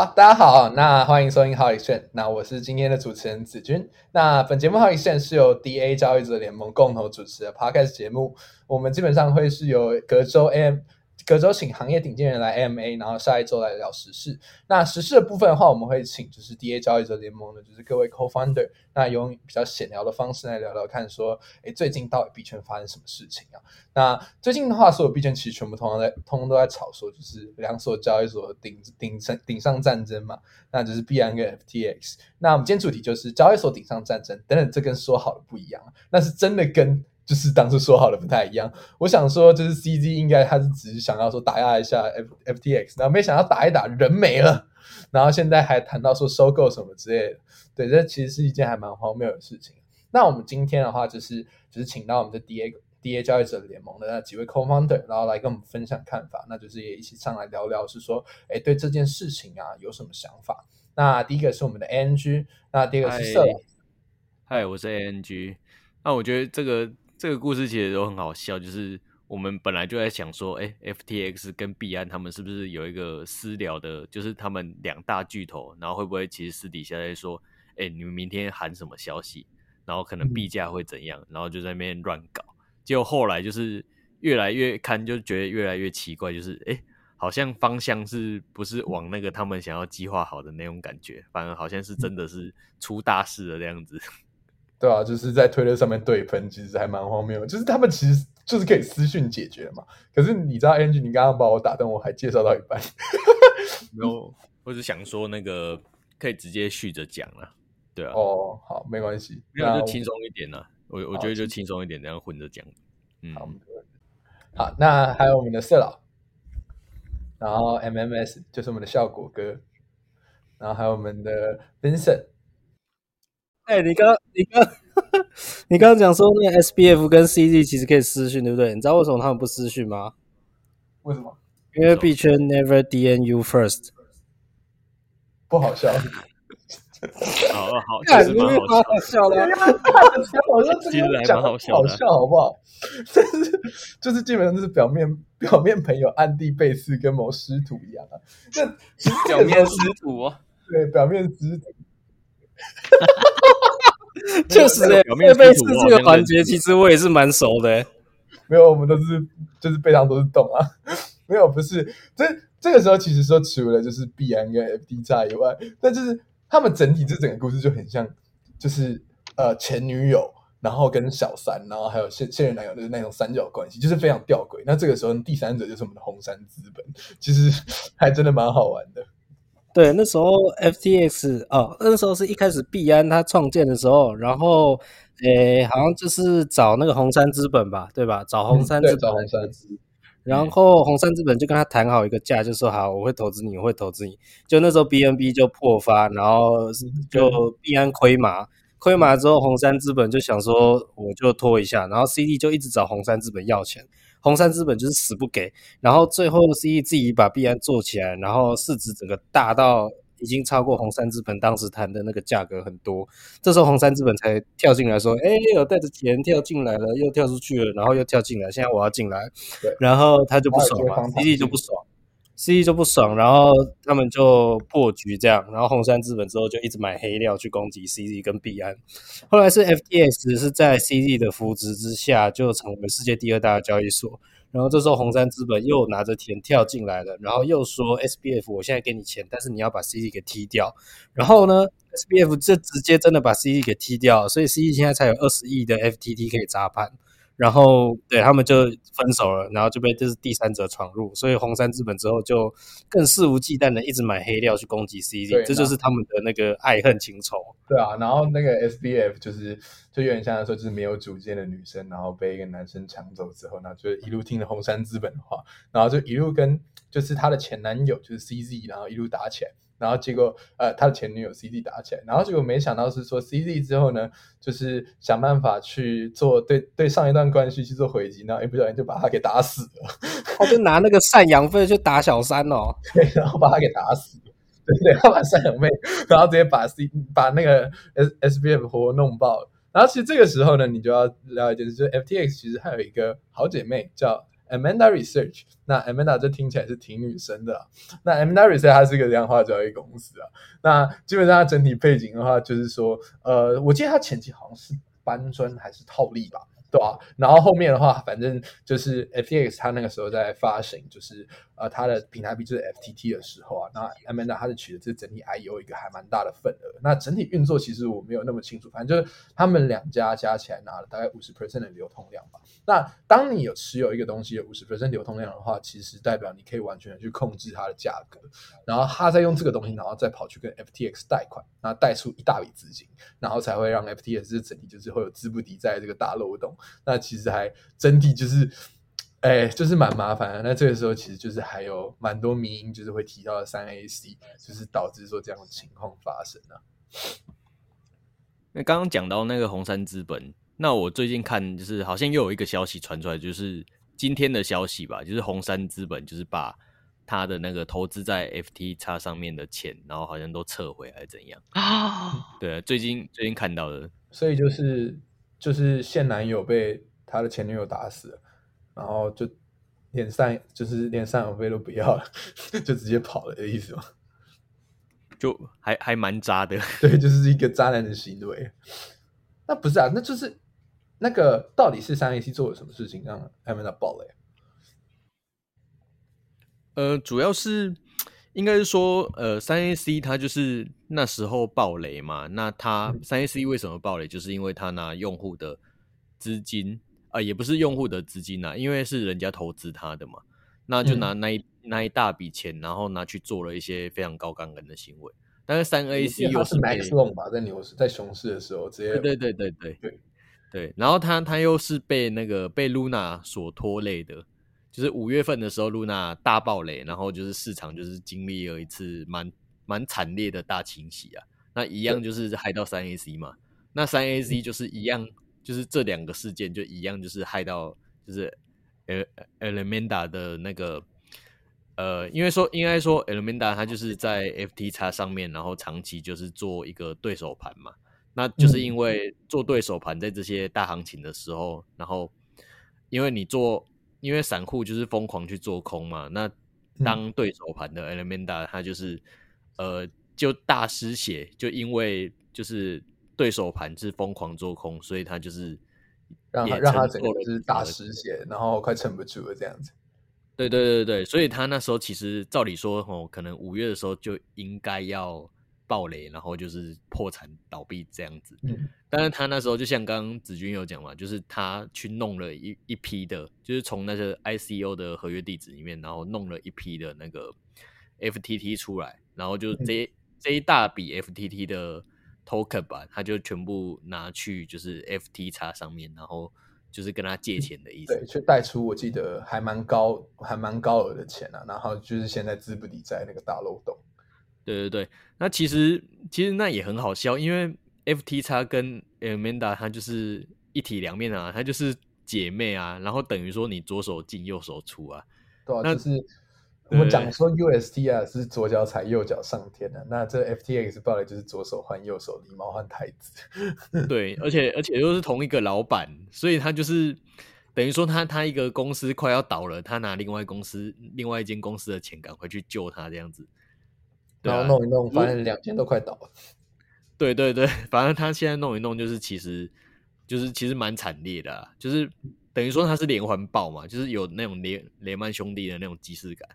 好，大家好，那欢迎收听好 Exchange，那我是今天的主持人子君。那本节目好 Exchange 是由 DA 交易者联盟共同主持的 Podcast 节目，我们基本上会是由隔周 AM。隔周请行业顶尖人来 MA，然后下一周来聊时事。那时事的部分的话，我们会请就是 DA 交易者联盟的，就是各位 Co-founder，那用比较闲聊的方式来聊聊看，说，哎，最近到底币圈发生什么事情啊？那最近的话，所有币圈其实全部通常在，通通都在炒说，就是两所交易所顶顶上顶上战争嘛，那就是 b 安跟 FTX。那我们今天主题就是交易所顶上战争，等等，这跟说好的不一样，那是真的跟。就是当初说好的不太一样，我想说就是 CZ 应该他是只是想要说打压一下 F FTX，然后没想到打一打人没了，然后现在还谈到说收购什么之类的，对，这其实是一件还蛮荒谬的事情。那我们今天的话就是就是请到我们的 DA DA 交易者联盟的那几位 Co-founder，然后来跟我们分享看法，那就是也一起上来聊聊，是说哎对这件事情啊有什么想法？那第一个是我们的 ANG，那第二个是色。嗨，我是 ANG，那我觉得这个。这个故事其实都很好笑，就是我们本来就在想说，哎，FTX 跟币安他们是不是有一个私聊的，就是他们两大巨头，然后会不会其实私底下在说，哎，你们明天喊什么消息，然后可能币价会怎样，然后就在那边乱搞。结果后来就是越来越看，就觉得越来越奇怪，就是哎，好像方向是不是往那个他们想要计划好的那种感觉，反而好像是真的是出大事了这样子。对啊，就是在推特上面对喷，其实还蛮荒谬。就是他们其实就是可以私讯解决嘛。可是你知道，Angie，你刚刚把我打断，我还介绍到一半。没有，我是想说那个可以直接续着讲了。对啊。哦，好，没关系，那就轻松一点呢。我我觉得就轻松一点，这样混着讲。嗯，好，那还有我们的色老，然后 MMS 就是我们的效果哥，然后还有我们的 Vincent。哎，你刚你刚你刚刚讲说那个 S B F 跟 C Z 其实可以私讯，对不对？你知道为什么他们不私讯吗？为什么？因为币圈 never D N U first，不好笑。好 好，其实蛮好笑的。我说这个讲好笑，好不好？就是就是基本上就是表面表面朋友，暗地背刺，跟某师徒一样啊。这表面师徒，对，表面师徒。哈哈哈确实诶，背背刺这个环节，其实我也是蛮熟的。没有，我们都是就是背上都是洞啊。没有，不是这这个时候，其实说除了就是币安跟 FD 以外，但就是他们整体这整个故事就很像，就是呃前女友，然后跟小三，然后还有现现任男友的那种三角关系，就是非常吊诡。那这个时候第三者就是我们的红杉资本，其实 还真的蛮好玩的。对，那时候 FTX 哦，那时候是一开始币安它创建的时候，然后诶，好像就是找那个红杉资本吧，对吧？找红杉资本，然后红杉资本就跟他谈好一个价，就说好，我会投资你，我会投资你。就那时候 BNB 就破发，然后就币安亏嘛，亏嘛之后，红杉资本就想说我就拖一下，然后 CD 就一直找红杉资本要钱。红杉资本就是死不给，然后最后 CE 自己把币安做起来，然后市值整个大到已经超过红杉资本当时谈的那个价格很多，这时候红杉资本才跳进来说：“哎，我带着钱跳进来了，又跳出去了，然后又跳进来，现在我要进来。”然后他就不爽嘛，CE 就不爽。C 就不爽，然后他们就破局这样，然后红杉资本之后就一直买黑料去攻击 CZ 跟币安，后来是 FTX 是在 CZ 的扶植之下就成为世界第二大交易所，然后这时候红杉资本又拿着钱跳进来了，然后又说 SBF 我现在给你钱，但是你要把 CZ 给踢掉，然后呢 SBF 这直接真的把 CZ 给踢掉，所以 CZ 现在才有二十亿的 FTT 可以砸盘。然后对他们就分手了，然后就被这是第三者闯入，所以红杉资本之后就更肆无忌惮的一直买黑料去攻击 CZ，这就是他们的那个爱恨情仇。对啊，然后那个 SBF 就是就有点像说就是没有主见的女生，然后被一个男生抢走之后，然后就一路听了红杉资本的话，然后就一路跟就是她的前男友就是 CZ，然后一路打起来。然后结果，呃，她的前女友 CZ 打起来，然后结果没想到是说 CZ 之后呢，就是想办法去做对对上一段关系去做回击，然后一不小心就把他给打死了。他就拿那个赡养费去打小三哦，对，然后把他给打死了。对，他把赡养费，然后直接把 C 把那个 S SBF 活活弄爆了。然后其实这个时候呢，你就要了解，就是 FTX 其实还有一个好姐妹叫 Amanda Research。那 Amanda 这听起来是挺女生的。那 Amanda Research 它是一个量化交易公司啊。那基本上它整体背景的话，就是说，呃，我记得它前期好像是搬砖还是套利吧。对吧？然后后面的话，反正就是 FTX 它那个时候在发行，就是呃它的平台币就是 FTT 的时候啊，那 Amanda 它是取的这整体 IEO 一个还蛮大的份额。那整体运作其实我没有那么清楚，反正就是他们两家加起来拿了大概五十 percent 的流通量吧。那当你有持有一个东西有五十 percent 流通量的话，其实代表你可以完全的去控制它的价格，然后他再用这个东西，然后再跑去跟 FTX 贷款，然后贷出一大笔资金，然后才会让 FTX 整体就是会有资不抵债这个大漏洞。那其实还整体就是，哎，就是蛮麻烦的。那这个时候其实就是还有蛮多民音，就是会提到三 A C，就是导致说这样的情况发生啊。那刚刚讲到那个红杉资本，那我最近看就是好像又有一个消息传出来，就是今天的消息吧，就是红杉资本就是把他的那个投资在 F T 叉上面的钱，然后好像都撤回还是怎样啊？对，最近最近看到的，所以就是。就是现男友被他的前女友打死了，然后就连赡就是连赡养费都不要了，就直接跑了的意思吗？就还还蛮渣的，对，就是一个渣男的行为。那不是啊，那就是那个到底是三 A C 做了什么事情让 Amanda 爆雷？呃，主要是。应该是说，呃，三 A C 它就是那时候暴雷嘛。那它三 A C 为什么暴雷？就是因为他拿用户的资金啊，也不是用户的资金呐，因为是人家投资他的嘛。那就拿那一那一大笔钱，然后拿去做了一些非常高杠杆的行为。但是三 A C 又是 Max Long 吧，在牛市在熊市的时候直接对对对对对对。然后他他又是被那个被 Luna 所拖累的。就是五月份的时候，Luna 大暴雷，然后就是市场就是经历了一次蛮蛮惨烈的大清洗啊。那一样就是害到三 A C 嘛，那三 A C 就是一样，就是这两个事件就一样，就是害到就是 El Elementa 的那个呃，因为说应该说 Elementa 它就是在 FTX 上面，然后长期就是做一个对手盘嘛。那就是因为做对手盘在这些大行情的时候，然后因为你做。因为散户就是疯狂去做空嘛，那当对手盘的 Elementa 它就是呃就大失血，就因为就是对手盘是疯狂做空，所以他就是让他让他整个就是大失血，然后快撑不住了这样子。对对对对所以他那时候其实照理说哦，可能五月的时候就应该要。暴雷，然后就是破产倒闭这样子。嗯，但是他那时候就像刚刚子君有讲嘛，就是他去弄了一一批的，就是从那个 ICO 的合约地址里面，然后弄了一批的那个 FTT 出来，然后就这这一大笔 FTT 的 token 吧，他就全部拿去就是 FT 叉上面，然后就是跟他借钱的意思。对，去贷出我记得还蛮高，还蛮高额的钱啊，然后就是现在资不抵债那个大漏洞。对对对，那其实其实那也很好笑，因为 F T X 跟 Amanda 它就是一体两面啊，它就是姐妹啊，然后等于说你左手进右手出啊。对啊，就是我们讲说 U S T 啊是左脚踩右脚上天的，那这 F T X 报来就是左手换右手，狸猫换太子。对，而且而且又是同一个老板，所以他就是等于说他他一个公司快要倒了，他拿另外公司另外一间公司的钱赶快去救他这样子。然后弄一弄，反正两间都快倒了。对对对，反正他现在弄一弄，就是其实就是其实蛮惨烈的，就是等于说他是连环爆嘛，就是有那种连雷曼兄弟的那种即视感。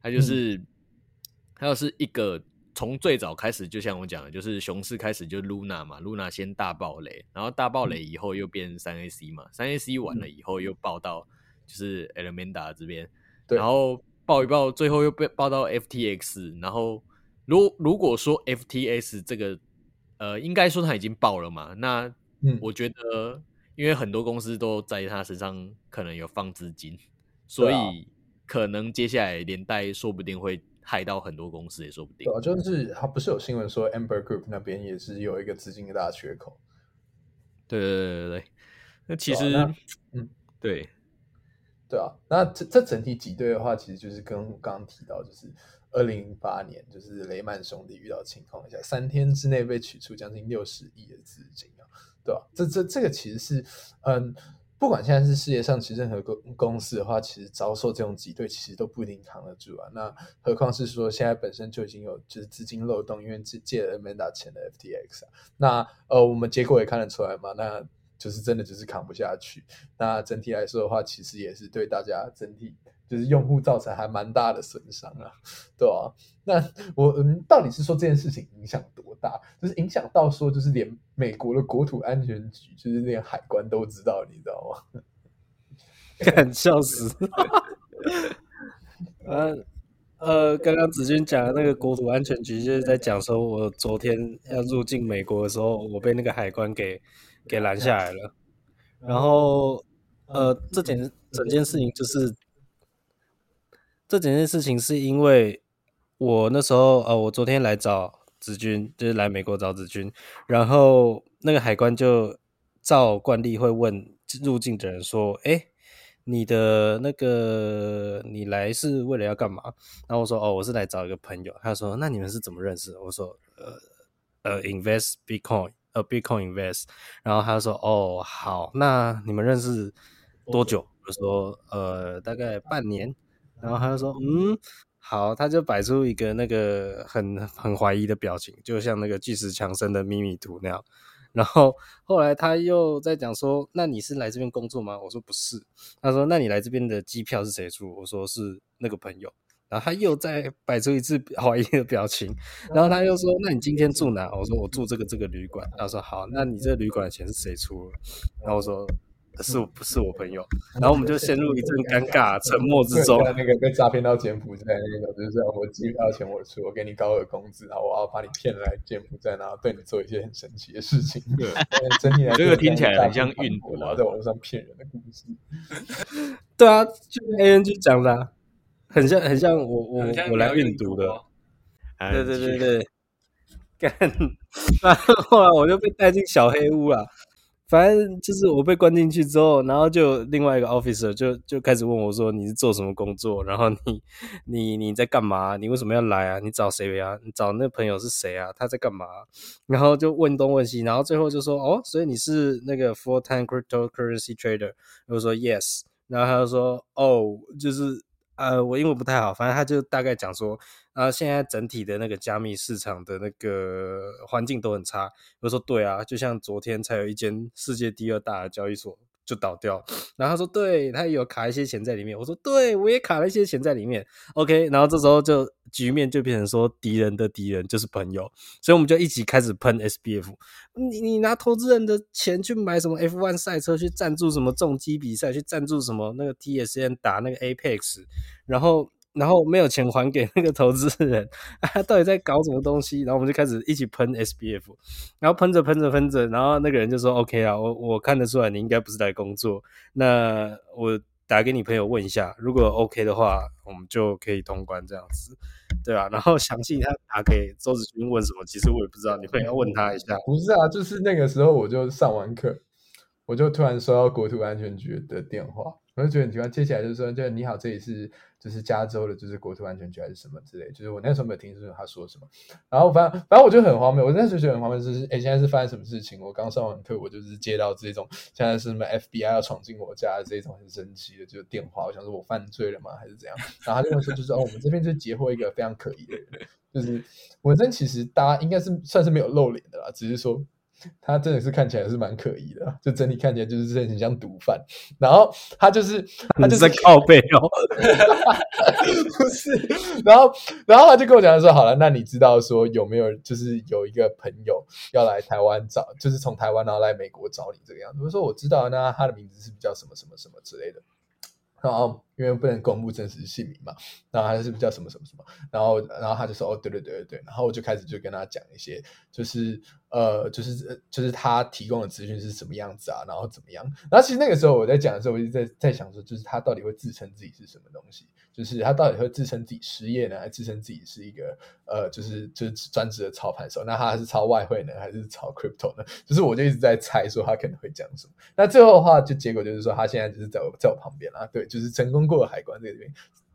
他就是他要是一个从最早开始，就像我讲的，就是熊市开始就 Luna 嘛，Luna 先大爆雷，然后大爆雷以后又变三 AC 嘛，三 AC 完了以后又爆到就是 Elementa 这边，然后爆一爆，最后又被爆到 FTX，然后。如如果说 FTS 这个，呃，应该说它已经爆了嘛？那我觉得，因为很多公司都在他身上可能有放资金，所以可能接下来连带说不定会害到很多公司，也说不定。对，就是他不是有新闻说 Amber Group 那边也是有一个资金的大缺口。对对对对对，那其实，嗯，对，对啊，那这这整体挤兑的话，其实就是跟我刚刚提到，就是。二零零八年，就是雷曼兄弟遇到情况下，三天之内被取出将近六十亿的资金啊，对吧？这这这个其实是，嗯，不管现在是世界上其实任何公公司的话，其实遭受这种挤兑，其实都不一定扛得住啊。那何况是说现在本身就已经有就是资金漏洞，因为借借了 Manda 钱的 FTX 啊。那呃，我们结果也看得出来嘛，那就是真的就是扛不下去。那整体来说的话，其实也是对大家整体。就是用户造成还蛮大的损伤啊，对吧？那我嗯，到底是说这件事情影响多大？就是影响到说，就是连美国的国土安全局，就是连海关都知道，你知道吗？敢 笑死！呃呃，刚刚子君讲的那个国土安全局，就是在讲说，我昨天要入境美国的时候，我被那个海关给给拦下来了。然后呃，这件整件事情就是。这整件事情是因为我那时候呃，我昨天来找子君，就是来美国找子君，然后那个海关就照惯例会问入境的人说：“哎，你的那个你来是为了要干嘛？”然后我说：“哦，我是来找一个朋友。”他说：“那你们是怎么认识？”我说：“呃呃，invest Bitcoin，呃，Bitcoin invest。”然后他说：“哦，好，那你们认识多久？”我说：“呃，大概半年。”然后他就说：“嗯，好。”他就摆出一个那个很很怀疑的表情，就像那个巨石强森的秘密图那样。然后后来他又在讲说：“那你是来这边工作吗？”我说：“不是。”他说：“那你来这边的机票是谁出？”我说：“是那个朋友。”然后他又再摆出一次 怀疑的表情。然后他又说：“那你今天住哪？”我说：“我住这个这个旅馆。”他说：“好，那你这个旅馆的钱是谁出？”然后我说。是不是我朋友？然后我们就陷入一阵尴尬沉默之中。那个被诈骗到柬埔寨那种，就是我机票钱我出，我给你高额工资，然后我要把你骗来柬埔寨，然后对你做一些很神奇的事情。对，整体来 这个听起来很像运毒啊，在网络上骗人的故事。对啊，就 A N G 讲的，很像很像我我我来运毒的。对对对对，干，然后来我就被带进小黑屋了。反正就是我被关进去之后，然后就另外一个 officer 就就开始问我说：“你是做什么工作？然后你你你在干嘛？你为什么要来啊？你找谁呀？你找那朋友是谁啊？他在干嘛？”然后就问东问西，然后最后就说：“哦，所以你是那个 full time cryptocurrency trader？” 我说：“Yes。”然后他就说：“哦，就是呃，我英文不太好，反正他就大概讲说。”啊，现在整体的那个加密市场的那个环境都很差。我说对啊，就像昨天才有一间世界第二大交易所就倒掉，然后他说对他有卡一些钱在里面。我说对，我也卡了一些钱在里面。OK，然后这时候就局面就变成说敌人的敌人就是朋友，所以我们就一起开始喷 SBF。你你拿投资人的钱去买什么 F One 赛车，去赞助什么重机比赛，去赞助什么那个 TSN 打那个 Apex，然后。然后没有钱还给那个投资人，他到底在搞什么东西？然后我们就开始一起喷 SBF，然后喷着喷着喷着，然后那个人就说：“OK 啊，我我看得出来你应该不是来工作，那我打给你朋友问一下，如果 OK 的话，我们就可以通关这样子，对吧？”然后详细他打给周子君问什么，其实我也不知道，你会要问他一下。不是啊，就是那个时候我就上完课，我就突然收到国土安全局的电话。我就觉得很奇怪，接下来就说，就你好，这里是就是加州的，就是国土安全局还是什么之类，就是我那时候没有听清楚他说什么，然后反正反正我就很荒谬，我那时候觉得很荒谬，就是哎，现在是发生什么事情？我刚上完课，我就是接到这种现在是什么 FBI 要闯进我家的这种很神奇的就电话，我想说我犯罪了吗，还是怎样？然后他就说，就是哦，我们这边就截获一个非常可疑的人，就是文森，其实大家应该是算是没有露脸的啦，只是说。他真的是看起来是蛮可疑的，就整体看起来就是很像毒贩。然后他就是他就是在靠背哦，不是。然后然后他就跟我讲说：“好了，那你知道说有没有就是有一个朋友要来台湾找，就是从台湾然后来美国找你这个样子？”我说：“我知道，那他的名字是叫什么什么什么之类的。”然后因为不能公布真实姓名嘛，然后他是不是叫什么什么什么？然后然后他就说：“哦，对对对对对。”然后我就开始就跟他讲一些，就是。呃，就是就是他提供的资讯是什么样子啊，然后怎么样？然后其实那个时候我在讲的时候，我就在在想说，就是他到底会自称自己是什么东西？就是他到底会自称自己失业呢，还是自称自己是一个呃，就是就是专职的操盘手？那他是操外汇呢，还是操 crypto 呢？就是我就一直在猜说他可能会讲什么。那最后的话，就结果就是说他现在就是在我在我旁边啊，对，就是成功过了海关这边。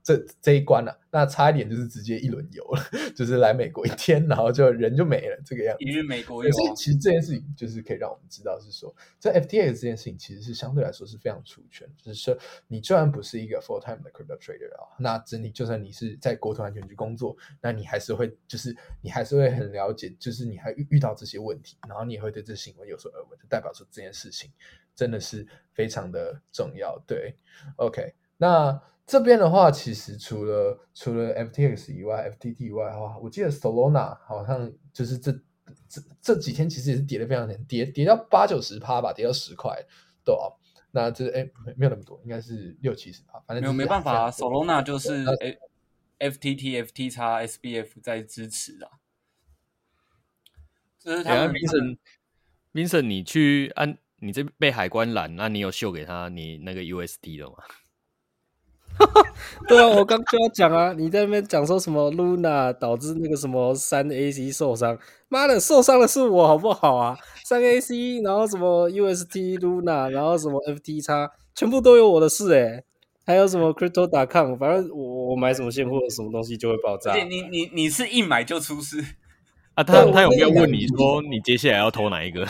这这一关了，那差一点就是直接一轮游了，就是来美国一天，然后就人就没了这个样子。一日美国游。可是其实这件事情就是可以让我们知道，是说在 FTX 这件事情其实是相对来说是非常除权，就是说你虽然不是一个 full time 的 crypto trader 啊，那整体就算你是在国土安全局工作，那你还是会就是你还是会很了解，就是你还遇遇到这些问题，然后你也会对这新闻有所耳闻，就代表说这件事情真的是非常的重要。对，OK，那。这边的话，其实除了除了 FTX 以外，FTT 以外的话，我记得 Solana 好像就是这这这几天其实也是跌的非常难，跌跌到八九十趴吧，跌到十块都啊。那这哎没有那么多，应该是六七十趴，反正没有没办法，Solana 就是 FTT、FT 叉 SBF 在支持啊。这是他们 Vincent，Vincent，你去按你这被海关拦，那你有秀给他你那个 UST 的吗？对啊，我刚就要讲啊，你在那边讲说什么 Luna 导致那个什么三 AC 受伤，妈的，受伤的是我好不好啊？三 AC，然后什么 UST Luna，然后什么 FT 叉，全部都有我的事哎，还有什么 Crypto.com，反正我我买什么现货什么东西就会爆炸。你你你是一买就出事啊？他他有没有问你说你接下来要投哪一个？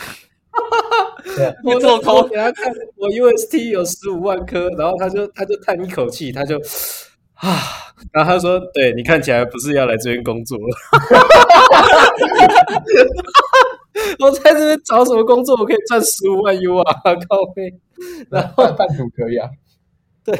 我做空给他看，我 UST 有十五万颗，然后他就他就叹一口气，他就啊，然后他说：“对你看起来不是要来这边工作了。”我在这边找什么工作？我可以赚十五万 U 啊，高飞。然后半途可以啊，对。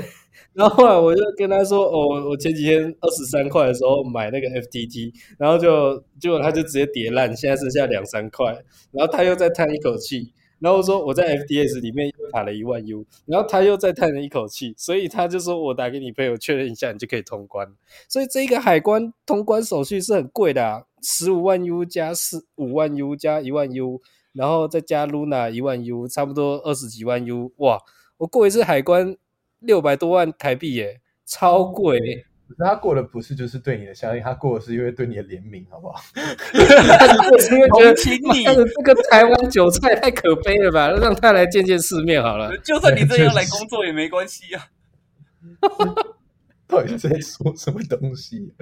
然后后来我就跟他说：“哦，我前几天二十三块的时候买那个 FTT，然后就结果他就直接跌烂，现在剩下两三块。然后他又再叹一口气。”然后说我在 FDS 里面卡了一万 U，然后他又再叹了一口气，所以他就说我打给你朋友确认一下，你就可以通关。所以这个海关通关手续是很贵的，啊，十五万 U 加四五万 U 加一万 U，然后再加 Luna 一万 U，差不多二十几万 U。哇，我过一次海关六百多万台币耶，超贵。可是他过的不是就是对你的相信，他过的是因为对你的怜悯，好不好？是因为觉得他的这个台湾韭菜太可悲了吧？让他来见见世面好了。就算你这样来工作也没关系啊。到底在说什么东西？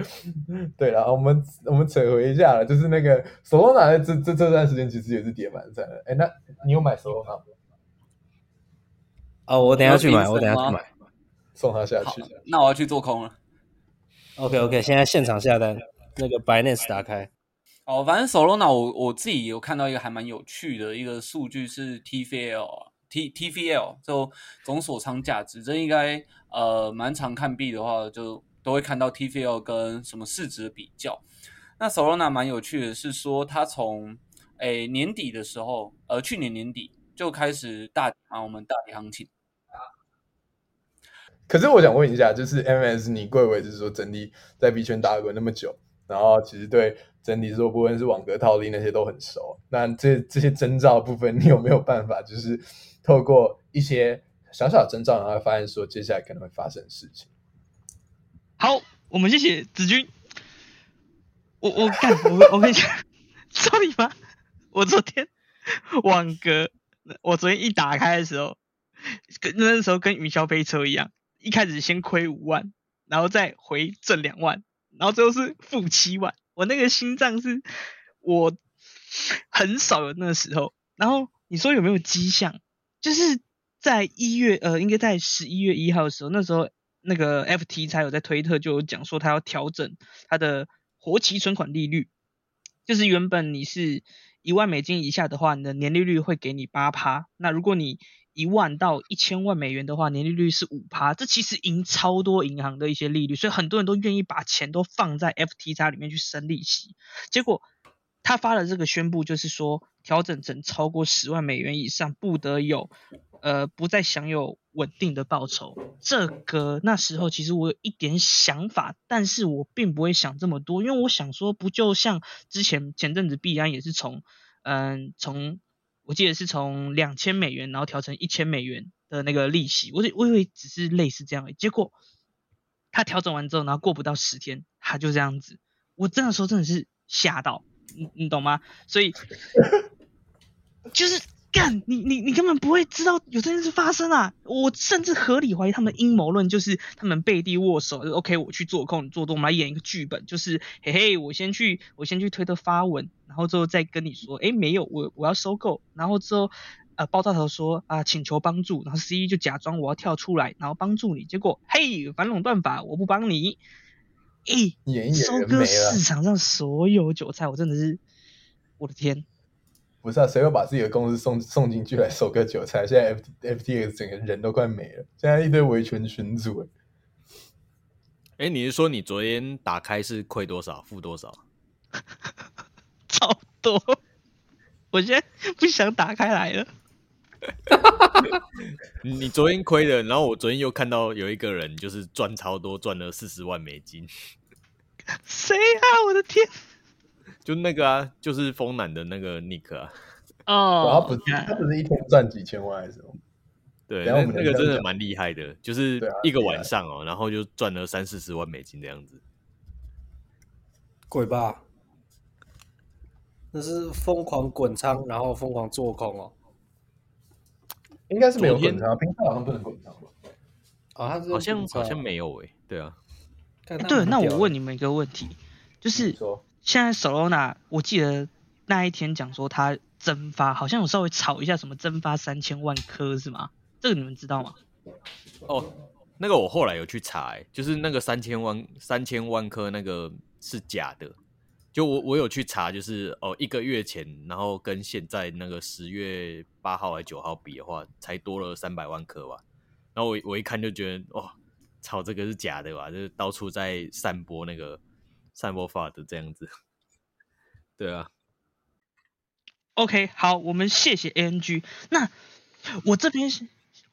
对了，我们我们扯回一下了，就是那个手动拿的这这这段时间其实也是跌蛮惨的。哎，那你有买手动拿吗？哦，我等下去买，我等下去买，送他下去。那我要去做空了。OK OK，现在现场下单，那个 Binance 打开。哦，反正 Solana 我我自己有看到一个还蛮有趣的一个数据是 TVL T TVL 就总锁仓价值，这应该呃蛮常看币的话就都会看到 TVL 跟什么市值的比较。那 Solana 蛮有趣的是说，它从诶年底的时候，呃去年年底就开始大啊我们大跌行情。可是我想问一下，就是 MS，你贵为就是说整体在币圈打滚那么久，然后其实对整体说，不论是网格套利那些都很熟。那这这些征兆部分，你有没有办法，就是透过一些小小征兆，然后发现说接下来可能会发生的事情？好，我们谢谢子君。我我干，我我跟你讲操你妈？我昨天网格，我昨天一打开的时候，跟那时候跟云霄飞车一样。一开始先亏五万，然后再回挣两万，然后最后是负七万。我那个心脏是我很少有那个时候。然后你说有没有迹象？就是在一月，呃，应该在十一月一号的时候，那时候那个 FT 才有在推特就有讲说，他要调整他的活期存款利率，就是原本你是一万美金以下的话，你的年利率会给你八趴。那如果你一万到一千万美元的话，年利率是五趴，这其实赢超多银行的一些利率，所以很多人都愿意把钱都放在 FTX 里面去生利息。结果他发了这个宣布，就是说调整成超过十万美元以上不得有，呃，不再享有稳定的报酬。这个那时候其实我有一点想法，但是我并不会想这么多，因为我想说，不就像之前前阵子币安也是从，嗯，从。我记得是从两千美元，然后调成一千美元的那个利息，我我以为只是类似这样，结果他调整完之后，然后过不到十天，他就这样子，我这样说真的是吓到，你你懂吗？所以 就是干你你你根本不会知道有这件事发生啊！我甚至合理怀疑他们阴谋论就是他们背地握手就，OK，我去做空做多，我们来演一个剧本，就是嘿嘿，我先去我先去推特发文，然后之后再跟你说，哎，没有，我我要收购，然后之后呃爆炸头说啊请求帮助，然后 C 一就假装我要跳出来，然后帮助你，结果嘿反垄断法我不帮你，哎，收割市场上所有韭菜，我真的是我的天！不是啊，谁会把自己的公司送送进去来收割韭菜？现在 F F T X 整个人都快没了，现在一堆维权群组。哎，你是说你昨天打开是亏多少，负多少？超多！我现在不想打开来了。你昨天亏了，然后我昨天又看到有一个人就是赚超多，赚了四十万美金。谁啊？我的天！就那个啊，就是丰南的那个 Nick 啊，哦，他不是他不是一天赚几千万还是什么？对，那那个真的蛮厉害的，就是一个晚上哦，然后就赚了三四十万美金这样子，鬼吧？那是疯狂滚仓，然后疯狂做空哦，应该是没有滚仓，平常好像不能滚仓吧？啊，好像好像没有诶，对啊，对，那我问你们一个问题，就是说。现在 Solana，我记得那一天讲说它蒸发，好像有稍微炒一下，什么蒸发三千万颗是吗？这个你们知道吗？哦，那个我后来有去查，就是那个三千万三千万颗那个是假的。就我我有去查，就是哦一个月前，然后跟现在那个十月八号还九号比的话，才多了三百万颗吧。然后我我一看就觉得，哇，操，这个是假的吧？就是到处在散播那个。散播法的这样子，对啊。OK，好，我们谢谢 ANG。那我这边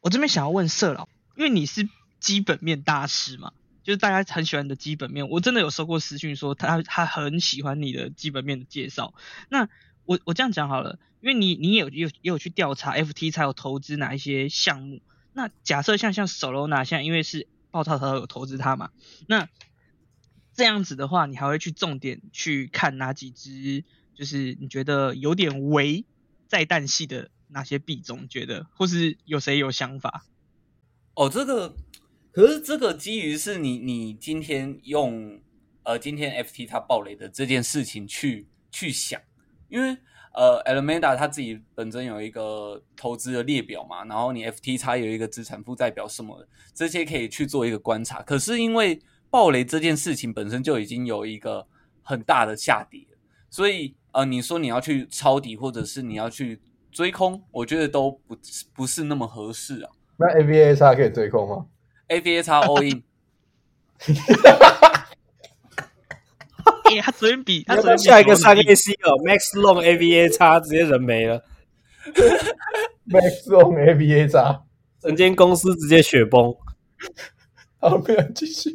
我这边想要问色老，因为你是基本面大师嘛，就是大家很喜欢你的基本面。我真的有收过私讯说他他很喜欢你的基本面的介绍。那我我这样讲好了，因为你你也有也有去调查 FT 才有投资哪一些项目。那假设像像 Solana 现在因为是爆炸头有投资它嘛，那这样子的话，你还会去重点去看哪几只？就是你觉得有点微在淡系的哪些币种？觉得或是有谁有想法？哦，这个可是这个基于是你你今天用呃今天 FT 它暴雷的这件事情去去想，因为呃 Alameda 它自己本身有一个投资的列表嘛，然后你 FT 它有一个资产负债表什么的，这些可以去做一个观察。可是因为暴雷这件事情本身就已经有一个很大的下跌，所以呃，你说你要去抄底，或者是你要去追空，我觉得都不不是那么合适啊。那 A V A 叉可以追空吗？A V A 叉 all in。哎，他昨天比他昨天下一个三 A C 哦，Max Long A V A 叉直接人没了。Max Long A V A 叉，整间公司直接雪崩。好，不要继续。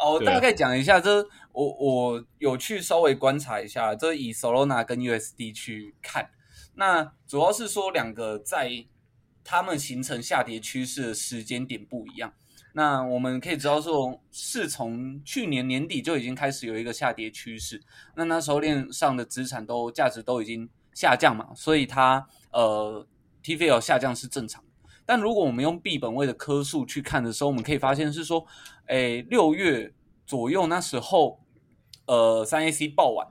哦，大概讲一下，这我我有去稍微观察一下，这以 Solana 跟 USD 去看，那主要是说两个在他们形成下跌趋势的时间点不一样。那我们可以知道说，是从去年年底就已经开始有一个下跌趋势，那那时候链上的资产都价值都已经下降嘛，所以它呃 TVL 下降是正常。但如果我们用币本位的颗数去看的时候，我们可以发现是说，诶，六月左右那时候，呃，三 A C 爆完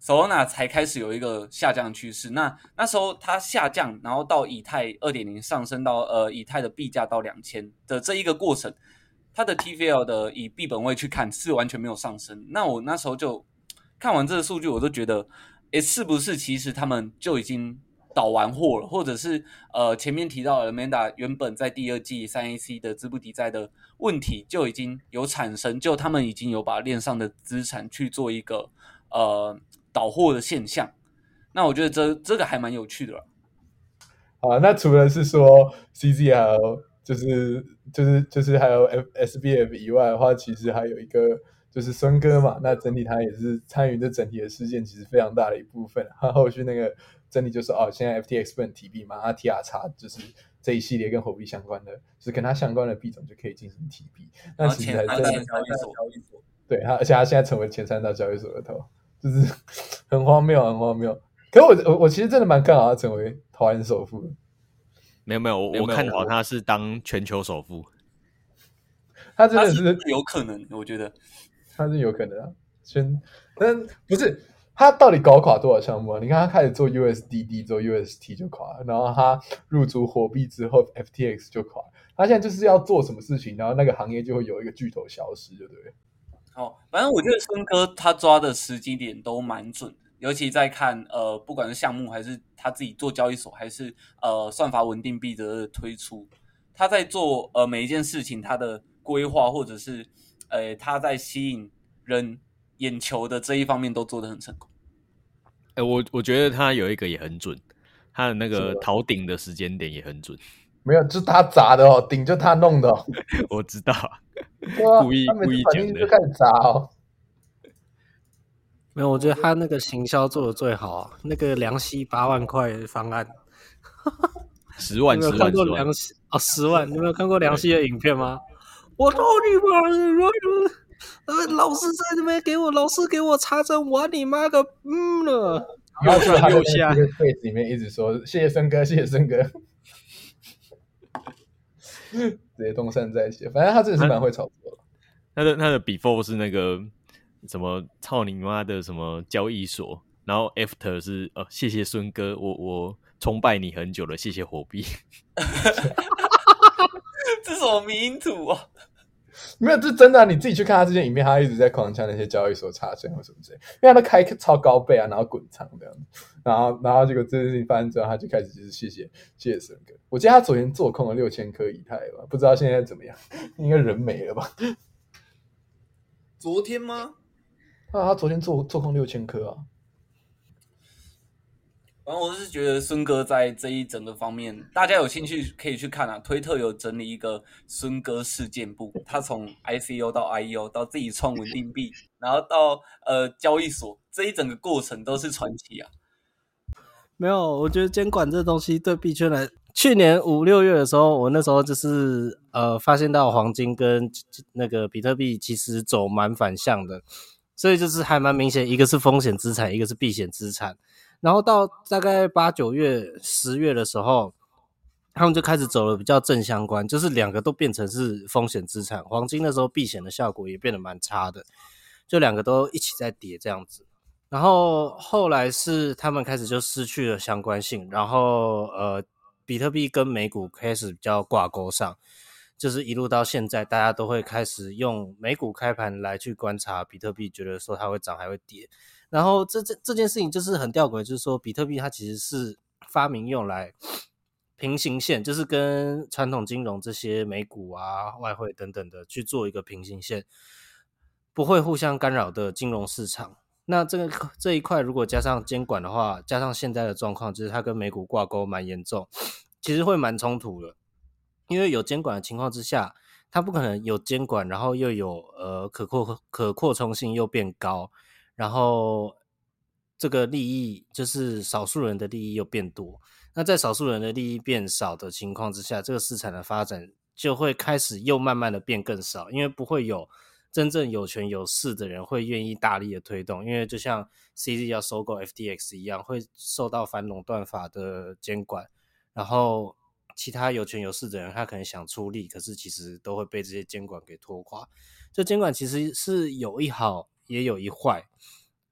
，Solana 才开始有一个下降趋势。那那时候它下降，然后到以太二点零上升到呃以太的币价到两千的这一个过程，它的 TVL 的以币本位去看是完全没有上升。那我那时候就看完这个数据，我都觉得，诶，是不是其实他们就已经。倒完货了，或者是呃前面提到 Amanda 原本在第二季三 AC 的资不抵债的问题就已经有产生，就他们已经有把链上的资产去做一个呃倒货的现象。那我觉得这这个还蛮有趣的。好，那除了是说 CZ 还有就是就是就是还有 F SBF 以外的话，其实还有一个就是孙哥嘛。那整体他也是参与这整体的事件，其实非常大的一部分。他后续那个。真理就是哦，现在 FTX 不能提币嘛？那 TRX 就是这一系列跟货币相关的，就是跟它相关的币种就可以进行提币。那其实还是交易所，对它，而且它现在成为前三大交易所的头，就是 很荒谬，很荒谬。可我我我其实真的蛮看好它成为台湾首富。没有没有，我我看好他是当全球首富。他真的是有可能，我觉得他是有可能啊。先，但不是他到底搞垮多少项目啊？你看他开始做 USDD 做 UST 就垮，然后他入驻货币之后 FTX 就垮。他现在就是要做什么事情，然后那个行业就会有一个巨头消失，对不对？哦，反正我觉得森哥他抓的时机点都蛮准，尤其在看呃，不管是项目还是他自己做交易所，还是呃算法稳定币的推出，他在做呃每一件事情他的规划，或者是呃他在吸引人眼球的这一方面都做得很成功。哎，我我觉得他有一个也很准，他的那个逃顶的时间点也很准。没有，就是他砸的哦，顶就他弄的。我知道，故意故意讲的。就开始砸哦。没有，我觉得他那个行销做的最好，那个凉溪八万块方案，十万十万看过凉溪哦，十万，你没有看过凉溪的影片吗？我操你妈！呃，老师在那边给我，老师给我查证，我你妈个嗯了。然后他又下个柜子里面一直说谢谢森哥，谢谢森哥。直接东山再起，反正他真的是蛮会炒作的。他的他的 before 是那个什么操你妈的什么交易所，然后 after 是呃谢谢孙哥，我我崇拜你很久了，谢谢火币。这是我名图啊。没有，这是真的。你自己去看他之前影片，他一直在狂抢那些交易所查证或什么之类，因为他都开超高倍啊，然后滚仓这样子，然后然后结果这件事情发生之后，他就开始就是谢谢谢谢神哥。我记得他昨天做空了六千颗以太吧，不知道现在怎么样，应该人没了吧？昨天吗？啊，他昨天做做空六千颗啊。反正我是觉得孙哥在这一整个方面，大家有兴趣可以去看啊。推特有整理一个孙哥事件簿，他从 ICO 到 IEO 到自己创稳定币，然后到呃交易所这一整个过程都是传奇啊。没有，我觉得监管这东西对币圈来，去年五六月的时候，我那时候就是呃发现到黄金跟那个比特币其实走蛮反向的，所以就是还蛮明显，一个是风险资产，一个是避险资产。然后到大概八九月、十月的时候，他们就开始走了比较正相关，就是两个都变成是风险资产。黄金那时候避险的效果也变得蛮差的，就两个都一起在跌这样子。然后后来是他们开始就失去了相关性，然后呃，比特币跟美股开始比较挂钩上，就是一路到现在，大家都会开始用美股开盘来去观察比特币，觉得说它会涨还会跌。然后这这这件事情就是很吊诡，就是说比特币它其实是发明用来平行线，就是跟传统金融这些美股啊、外汇等等的去做一个平行线，不会互相干扰的金融市场。那这个这一块如果加上监管的话，加上现在的状况，就是它跟美股挂钩蛮严重，其实会蛮冲突的。因为有监管的情况之下，它不可能有监管，然后又有呃可扩可扩充性又变高。然后这个利益就是少数人的利益又变多，那在少数人的利益变少的情况之下，这个市场的发展就会开始又慢慢的变更少，因为不会有真正有权有势的人会愿意大力的推动，因为就像 CZ 要收购 FTX 一样，会受到反垄断法的监管，然后其他有权有势的人他可能想出力，可是其实都会被这些监管给拖垮。这监管其实是有一好。也有一坏，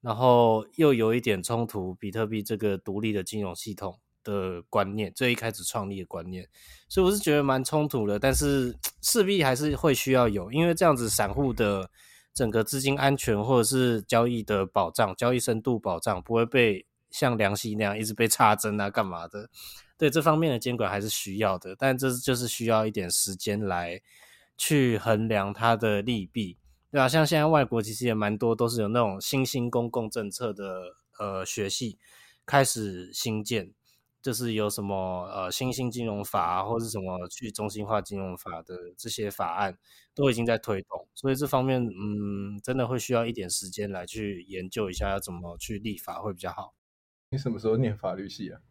然后又有一点冲突。比特币这个独立的金融系统的观念，最一开始创立的观念，所以我是觉得蛮冲突的。但是势必还是会需要有，因为这样子散户的整个资金安全或者是交易的保障、交易深度保障，不会被像良心那样一直被插针啊、干嘛的。对这方面的监管还是需要的，但这就是需要一点时间来去衡量它的利弊。对啊，像现在外国其实也蛮多，都是有那种新兴公共政策的呃学系开始新建，就是有什么呃新兴金融法啊或者什么去中心化金融法的这些法案都已经在推动，所以这方面嗯真的会需要一点时间来去研究一下要怎么去立法会比较好。你什么时候念法律系啊？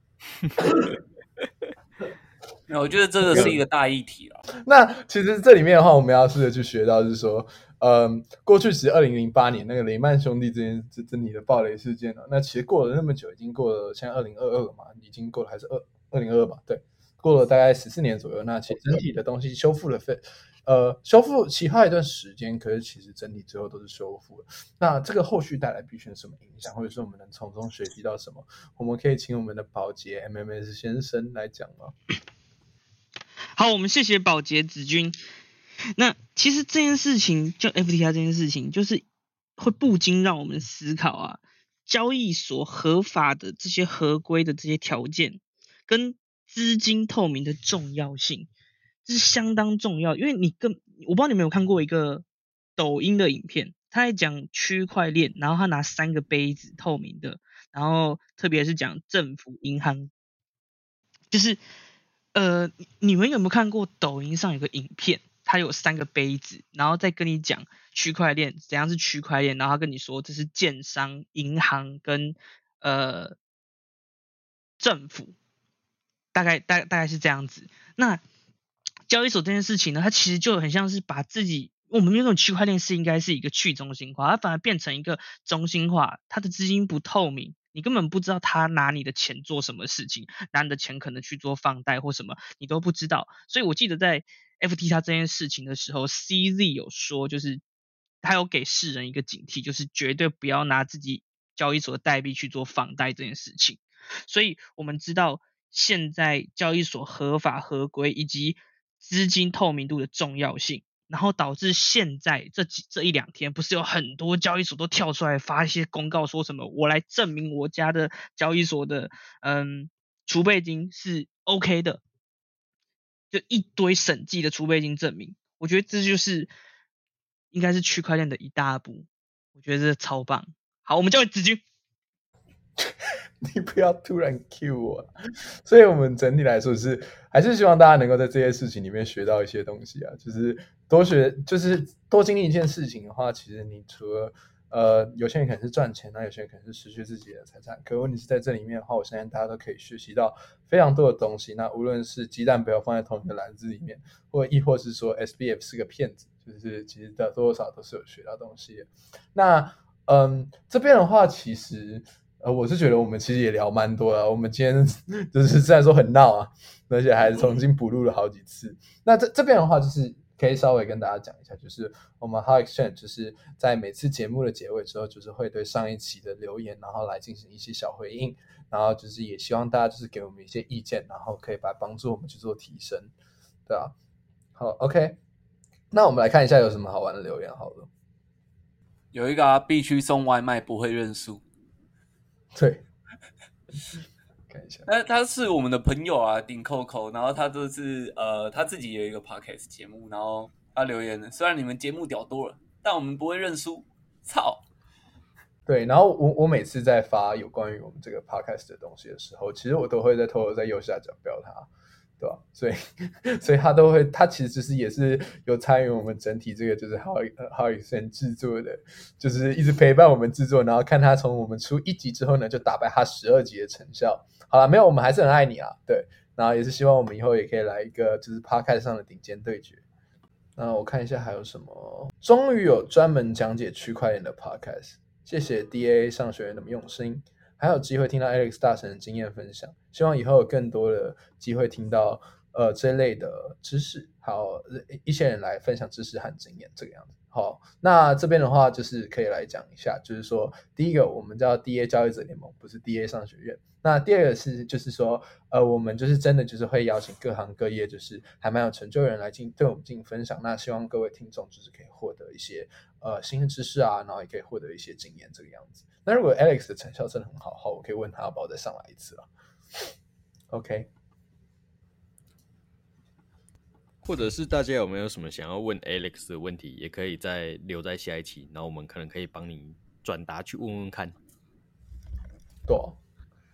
那我觉得这个是一个大议题了。那其实这里面的话，我们要试着去学到，是说，嗯，过去是二零零八年那个雷曼兄弟这件这整体的暴雷事件了。那其实过了那么久，已经过了现在二零二二了嘛，已经过了还是二二零二二吧？对，过了大概十四年左右。那其实整体的东西修复了非。呃，修复其他一段时间，可是其实整体最后都是修复了。那这个后续带来必选什么影响，或者是我们能从中学习到什么？我们可以请我们的保洁 M M S 先生来讲吗？好，我们谢谢保洁子君。那其实这件事情，就 F T R 这件事情，就是会不禁让我们思考啊，交易所合法的这些合规的这些条件，跟资金透明的重要性。这是相当重要，因为你跟我不知道你们有看过一个抖音的影片，他在讲区块链，然后他拿三个杯子透明的，然后特别是讲政府银行，就是呃，你们有没有看过抖音上有个影片，它有三个杯子，然后再跟你讲区块链怎样是区块链，然后他跟你说这是建商、银行跟呃政府，大概大大概是这样子，那。交易所这件事情呢，它其实就很像是把自己，我们那种区块链是应该是一个去中心化，它反而变成一个中心化，它的资金不透明，你根本不知道他拿你的钱做什么事情，拿你的钱可能去做放贷或什么，你都不知道。所以我记得在 FTX 这件事情的时候，CZ 有说，就是他有给世人一个警惕，就是绝对不要拿自己交易所的代币去做房贷这件事情。所以我们知道现在交易所合法合规以及资金透明度的重要性，然后导致现在这几这一两天，不是有很多交易所都跳出来发一些公告，说什么我来证明我家的交易所的嗯储备金是 OK 的，就一堆审计的储备金证明。我觉得这就是应该是区块链的一大步，我觉得这超棒。好，我们交给子君。你不要突然 Q 我，所以我们整体来说是还是希望大家能够在这些事情里面学到一些东西啊，就是多学，就是多经历一件事情的话，其实你除了呃有些人可能是赚钱，那有些人可能是失去自己的财产，可问题是在这里面的话，我相信大家都可以学习到非常多的东西。那无论是鸡蛋不要放在同一个篮子里面，或亦或是说 SBF 是个骗子，就是其实的多多少都是有学到东西的。那嗯，这边的话其实。呃，我是觉得我们其实也聊蛮多了。我们今天 就是虽然说很闹啊，而且还重新补录了好几次。那这这边的话，就是可以稍微跟大家讲一下，就是我们 How Exchange 就是在每次节目的结尾之后，就是会对上一期的留言，然后来进行一些小回应，然后就是也希望大家就是给我们一些意见，然后可以把帮助我们去做提升，对啊。好，OK，那我们来看一下有什么好玩的留言，好了。有一个啊，必须送外卖，不会认输。对，看一下。那他是我们的朋友啊，顶扣扣。然后他就是呃，他自己有一个 podcast 节目，然后他留言的虽然你们节目屌多了，但我们不会认输。操！对，然后我我每次在发有关于我们这个 podcast 的东西的时候，其实我都会在偷偷在右下角标他。对吧？所以，所以他都会，他其实就是也是有参与我们整体这个，就是 How How Xen 制作的，就是一直陪伴我们制作，然后看他从我们出一集之后呢，就打败他十二集的成效。好了，没有，我们还是很爱你啊，对，然后也是希望我们以后也可以来一个就是 Podcast 上的顶尖对决。那我看一下还有什么，终于有专门讲解区块链的 Podcast，谢谢 DA 上学那么用心。还有机会听到 Alex 大神的经验分享，希望以后有更多的机会听到呃这类的知识，还有一些人来分享知识和经验这个样子。好，那这边的话就是可以来讲一下，就是说第一个我们叫 DA 交易者联盟，不是 DA 商学院。那第二个是就是说呃我们就是真的就是会邀请各行各业就是还蛮有成就的人来进对我们进行分享。那希望各位听众就是可以获得一些呃新的知识啊，然后也可以获得一些经验这个样子。那如果 Alex 的成效真的很好，好，我可以问他要不要再上来一次了。OK，或者是大家有没有什么想要问 Alex 的问题，也可以再留在下一期，然后我们可能可以帮你转达去问问看。对，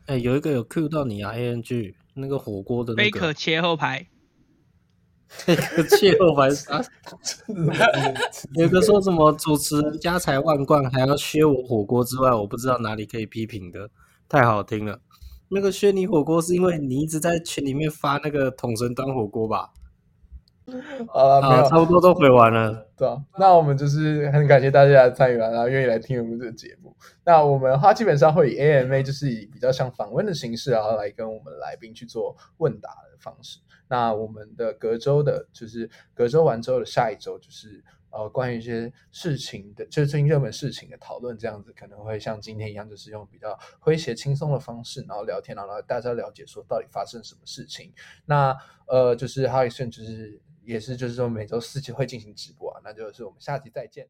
哎，有一个有 Q 到你啊，ANG 那个火锅的贝壳切后排。那个切后排啥？有个说什么主持人家财万贯，还要削我火锅之外，我不知道哪里可以批评的，太好听了。那个削你火锅是因为你一直在群里面发那个桶神端火锅吧？啊，没有，差不多都回完了。对啊，那我们就是很感谢大家的参与然后愿意来听我们这个节目。那我们话基本上会以 AMA 就是以比较像访问的形式，然后来跟我们来宾去做问答的方式。那我们的隔周的，就是隔周完之后的下一周，就是呃关于一些事情的，就是最近热门事情的讨论，这样子可能会像今天一样，就是用比较诙谐轻松的方式，然后聊天，然后大家了解说到底发生什么事情。那呃，就是还有一瞬就是。也是，就是说每周四期会进行直播啊，那就是我们下期再见。